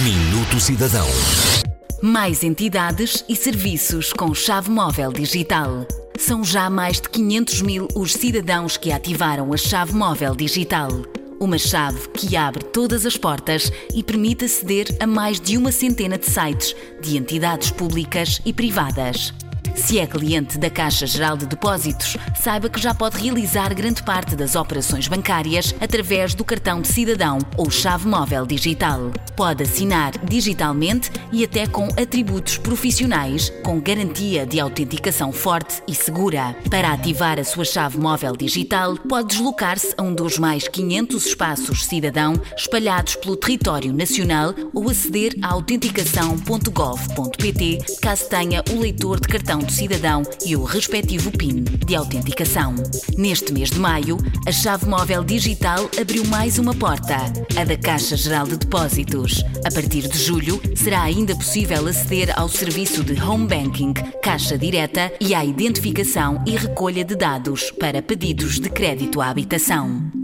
Minuto Cidadão. Mais entidades e serviços com chave móvel digital. São já mais de 500 mil os cidadãos que ativaram a chave móvel digital. Uma chave que abre todas as portas e permite aceder a mais de uma centena de sites de entidades públicas e privadas. Se é cliente da Caixa Geral de Depósitos, saiba que já pode realizar grande parte das operações bancárias através do cartão de cidadão ou chave móvel digital. Pode assinar digitalmente e até com atributos profissionais, com garantia de autenticação forte e segura. Para ativar a sua chave móvel digital, pode deslocar-se a um dos mais 500 espaços cidadão espalhados pelo território nacional ou aceder a autenticação.gov.pt caso tenha o leitor de cartão do cidadão e o respectivo PIN de autenticação. Neste mês de maio, a chave móvel digital abriu mais uma porta, a da Caixa Geral de Depósitos. A partir de julho, será ainda possível aceder ao serviço de Home Banking, Caixa Direta e à identificação e recolha de dados para pedidos de crédito à habitação.